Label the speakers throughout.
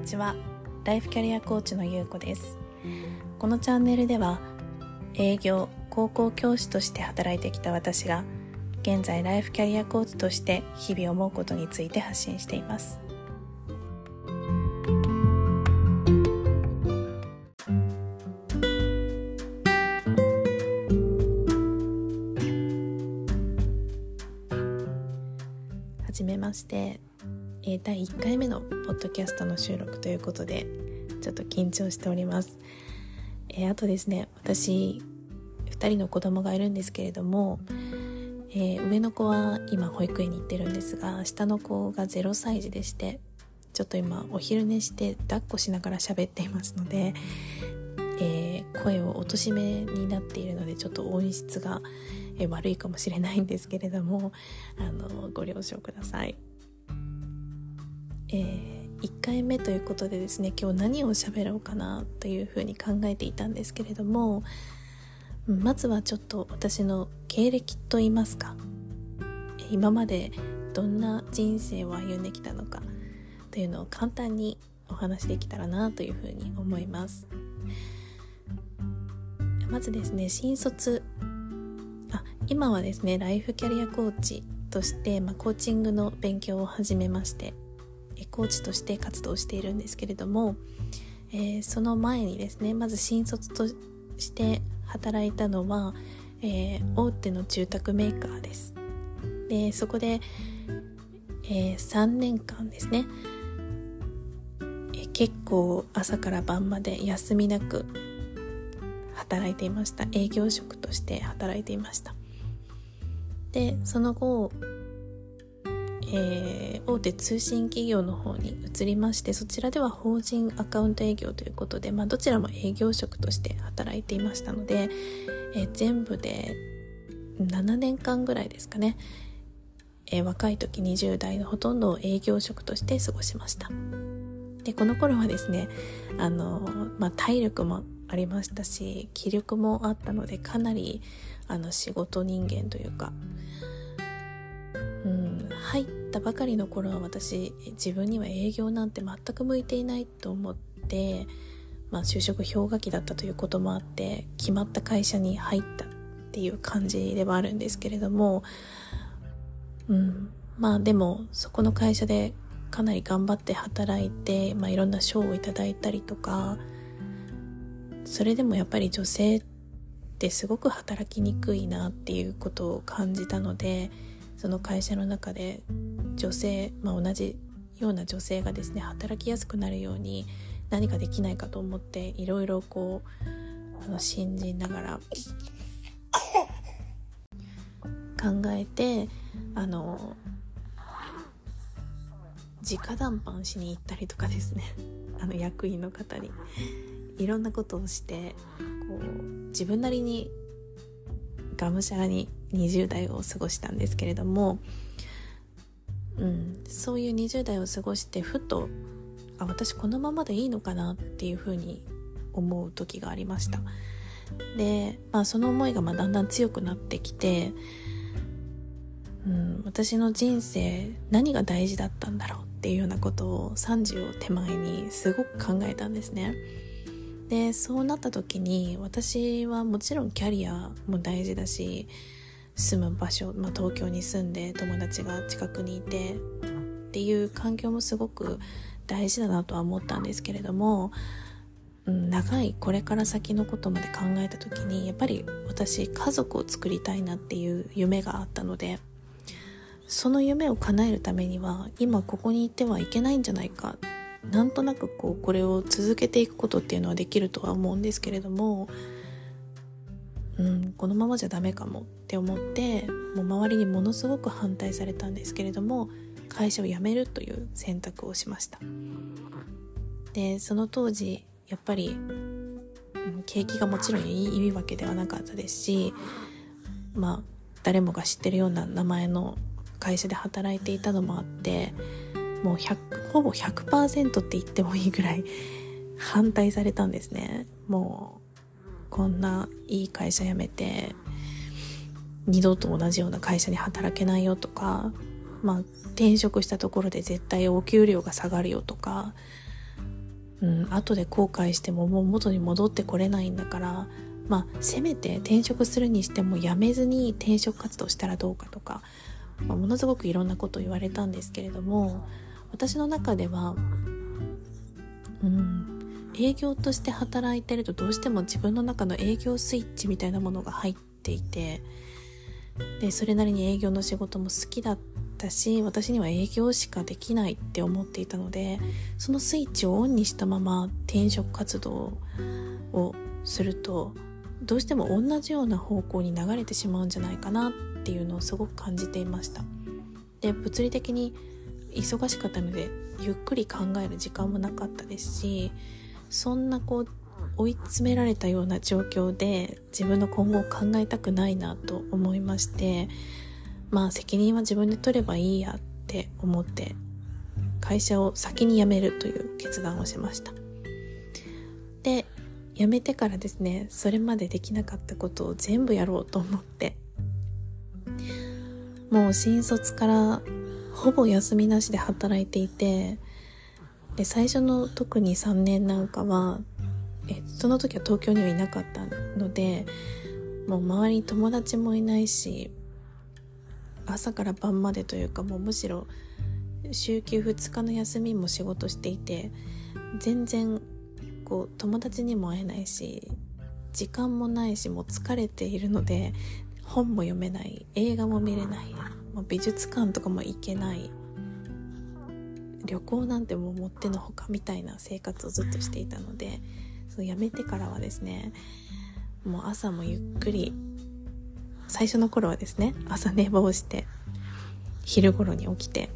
Speaker 1: にちは。ライフキャリアコーチのゆうこです。このチャンネルでは営業高校教師として働いてきた私が現在ライフキャリアコーチとして日々思うことについて発信しています。はじめましてえー、第1回目のポッドキャストの収録ということでちょっと緊張しております、えー、あとですね私2人の子供がいるんですけれども、えー、上の子は今保育園に行ってるんですが下の子が0歳児でしてちょっと今お昼寝して抱っこしながら喋っていますので、えー、声を落としめになっているのでちょっと音質が、悪いかもしれないんですけれどもあのご了承ください。えー、1回目ということでですね今日何を喋ろうかなというふうに考えていたんですけれどもまずはちょっと私の経歴といいますか今までどんな人生を歩んできたのかというのを簡単にお話できたらなというふうに思います。まずですね新卒あ今はですねライフキャリアコーチとして、まあ、コーチングの勉強を始めましてコーチとして活動しているんですけれども、えー、その前にですねまず新卒として働いたのは、えー、大手の住宅メーカーです。でそこで、えー、3年間ですね、え結構朝から晩まで休みなく働いていました。営業職として働いていました。でその後えー、大手通信企業の方に移りましてそちらでは法人アカウント営業ということで、まあ、どちらも営業職として働いていましたので、えー、全部で7年間ぐらいですかね、えー、若い時20代のほとんどを営業職として過ごしました。でこの頃はですねあの、まあ、体力もありましたし気力もあったのでかなりあの仕事人間というかうん入ったばかりの頃は私自分には営業なんて全く向いていないと思って、まあ、就職氷河期だったということもあって決まった会社に入ったっていう感じではあるんですけれども、うん、まあでもそこの会社でかなり頑張って働いて、まあ、いろんな賞をいただいたりとかそれでもやっぱり女性ってすごく働きにくいなっていうことを感じたのでその会社の中で女性、まあ、同じような女性がですね働きやすくなるように何かできないかと思っていろいろこうあの信じながら。考えてあの直談判しに行ったりとかですね。あの役員の方に。いろんなことをしてこう自分なりにがむしゃらに20代を過ごしたんですけれども、うん、そういう20代を過ごしてふとあ私このままでいいのかなっていうふうに思う時がありました。で、まあ、その思いがまだんだん強くなってきて、うん、私の人生何が大事だったんだろうっていうようなことを30を手前にすごく考えたんですね。でそうなった時に私はもちろんキャリアも大事だし住む場所、まあ、東京に住んで友達が近くにいてっていう環境もすごく大事だなとは思ったんですけれども、うん、長いこれから先のことまで考えた時にやっぱり私家族を作りたいなっていう夢があったのでその夢を叶えるためには今ここにいてはいけないんじゃないかなんとなくこうこれを続けていくことっていうのはできるとは思うんですけれどもうんこのままじゃダメかもって思ってもう周りにものすごく反対されたんですけれども会社を辞めるという選択をしました。でその当時やっぱり、うん、景気がもちろんいいわけではなかったですしまあ誰もが知ってるような名前の会社で働いていたのもあってもう100ほぼ100%って言ってもいいぐらい反対されたんですね。もうこんないい会社辞めて二度と同じような会社に働けないよとか、まあ、転職したところで絶対お給料が下がるよとかうん、後で後悔してももう元に戻ってこれないんだからまあせめて転職するにしてもやめずに転職活動したらどうかとか、まあ、ものすごくいろんなこと言われたんですけれども私の中ではうん営業として働いてるとどうしても自分の中の営業スイッチみたいなものが入っていてでそれなりに営業の仕事も好きだったし私には営業しかできないって思っていたのでそのスイッチをオンにしたまま転職活動をするとどうしても同じような方向に流れてしまうんじゃないかなっていうのをすごく感じていました。で物理的に忙しかったのでゆっくり考える時間もなかったですしそんなこう追い詰められたような状況で自分の今後を考えたくないなと思いましてまあ責任は自分で取ればいいやって思って会社を先に辞めるという決断をしました。で辞めてからですねそれまでできなかったことを全部やろうと思ってもう新卒からほぼ休みなしで働いていてで最初の特に3年なんかはえその時は東京にはいなかったのでもう周りに友達もいないし朝から晩までというかもうむしろ週休2日の休みも仕事していて全然こう友達にも会えないし時間もないしもう疲れているので本も読めない映画も見れない美術館とかも行けない旅行なんてもうもってのほかみたいな生活をずっとしていたのでそう辞めてからはですねもう朝もゆっくり最初の頃はですね朝寝坊して昼頃に起きて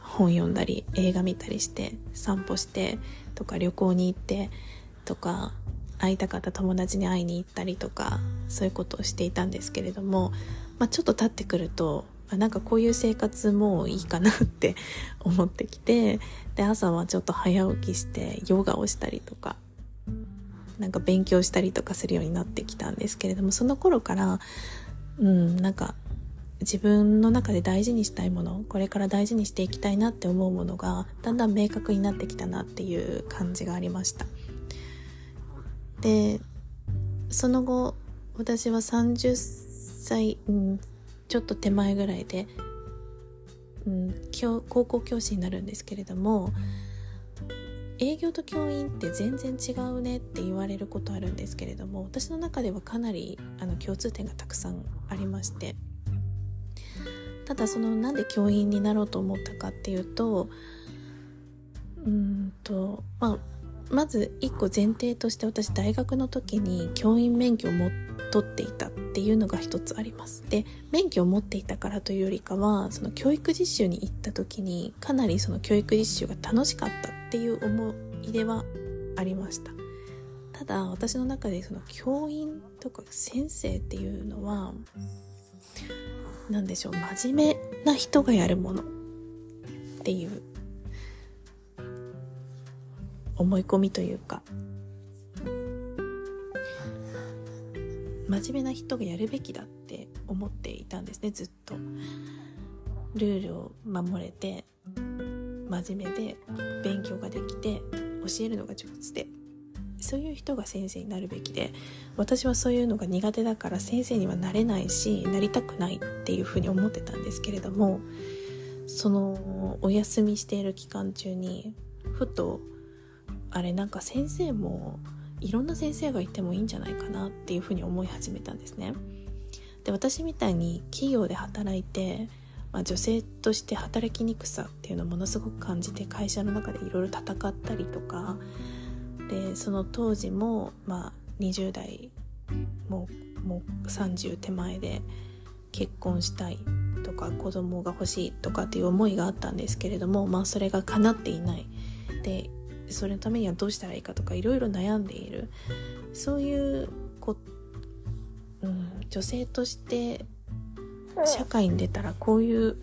Speaker 1: 本読んだり映画見たりして散歩してとか旅行に行ってとか会いたかった友達に会いに行ったりとかそういうことをしていたんですけれども、まあ、ちょっと経ってくるとあなんかこういう生活もいいかなって 思ってきてで朝はちょっと早起きしてヨガをしたりとかなんか勉強したりとかするようになってきたんですけれどもその頃からうんなんか自分の中で大事にしたいものこれから大事にしていきたいなって思うものがだんだん明確になってきたなっていう感じがありました。でその後私は30歳、うん、ちょっと手前ぐらいで、うん、高校教師になるんですけれども営業と教員って全然違うねって言われることあるんですけれども私の中ではかなりあの共通点がたくさんありましてただそのなんで教員になろうと思ったかっていうとうんとまあまず一個前提として私大学の時に教員免許を持って取っていたっていうのが一つあります。で免許を持っていたからというよりかはその教育実習に行った時にかなりその教育実習が楽しかったっていう思い出はありました。ただ私の中でその教員とか先生っていうのは何でしょう真面目な人がやるものっていう思い込みというか真面目な人がやるべきだって思っていたんですねずっと。ルールを守れて真面目で勉強ができて教えるのが上手で。そういう人が先生になるべきで私はそういうのが苦手だから先生にはなれないしなりたくないっていうふうに思ってたんですけれどもそのお休みしている期間中にふとあれなんか先生もいろんな先生がいてもいいんじゃないかなっていうふうに思い始めたんですね。で私みたいに企業で働いて、まあ、女性として働きにくさっていうのをものすごく感じて会社の中でいろいろ戦ったりとかでその当時も、まあ、20代もうもう30手前で結婚したいとか子供が欲しいとかっていう思いがあったんですけれども、まあ、それが叶っていないでそれのためにはどうしたらいいかとかいろいろ悩んでいる。そういうこ、うん、女性として社会に出たらこういう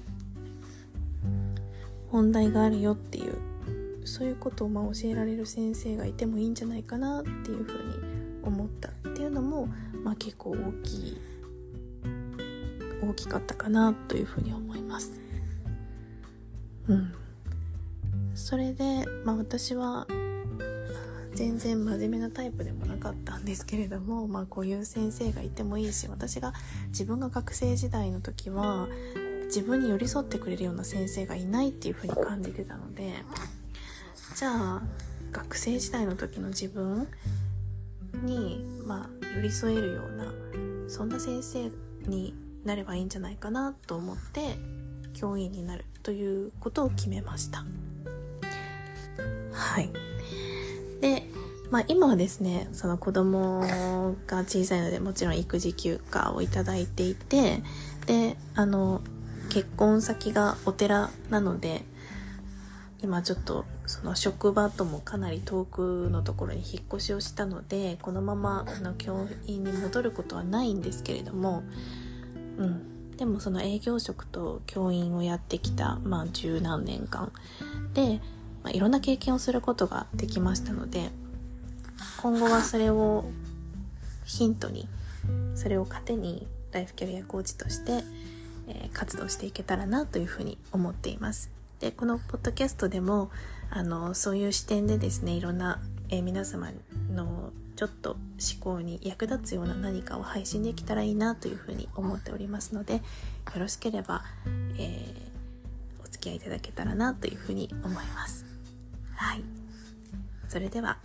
Speaker 1: 問題があるよっていうそういうことをまあ教えられる先生がいてもいいんじゃないかなっていうふうに思った。っていうのも、まあ、結構大きい大きかったかなというふうに思います。うんそれで、まあ、私は全然真面目なタイプでもなかったんですけれども、まあ、こういう先生がいてもいいし私が自分が学生時代の時は自分に寄り添ってくれるような先生がいないっていう風に感じてたのでじゃあ学生時代の時の自分に、まあ、寄り添えるようなそんな先生になればいいんじゃないかなと思って教員になるということを決めました。はい。で、まあ、今はですねその子供が小さいのでもちろん育児休暇をいただいていてであの結婚先がお寺なので今ちょっとその職場ともかなり遠くのところに引っ越しをしたのでこのままあの教員に戻ることはないんですけれども、うん、でもその営業職と教員をやってきた、まあ、十何年間。で、まあ、いろんな経験をすることができましたので今後はそれをヒントにそれを糧にライフキャリアコーチとして、えー、活動していけたらなというふうに思っています。でこのポッドキャストでもあのそういう視点でですねいろんな、えー、皆様のちょっと思考に役立つような何かを配信できたらいいなというふうに思っておりますのでよろしければ、えー、お付き合いいただけたらなというふうに思います。はい。それでは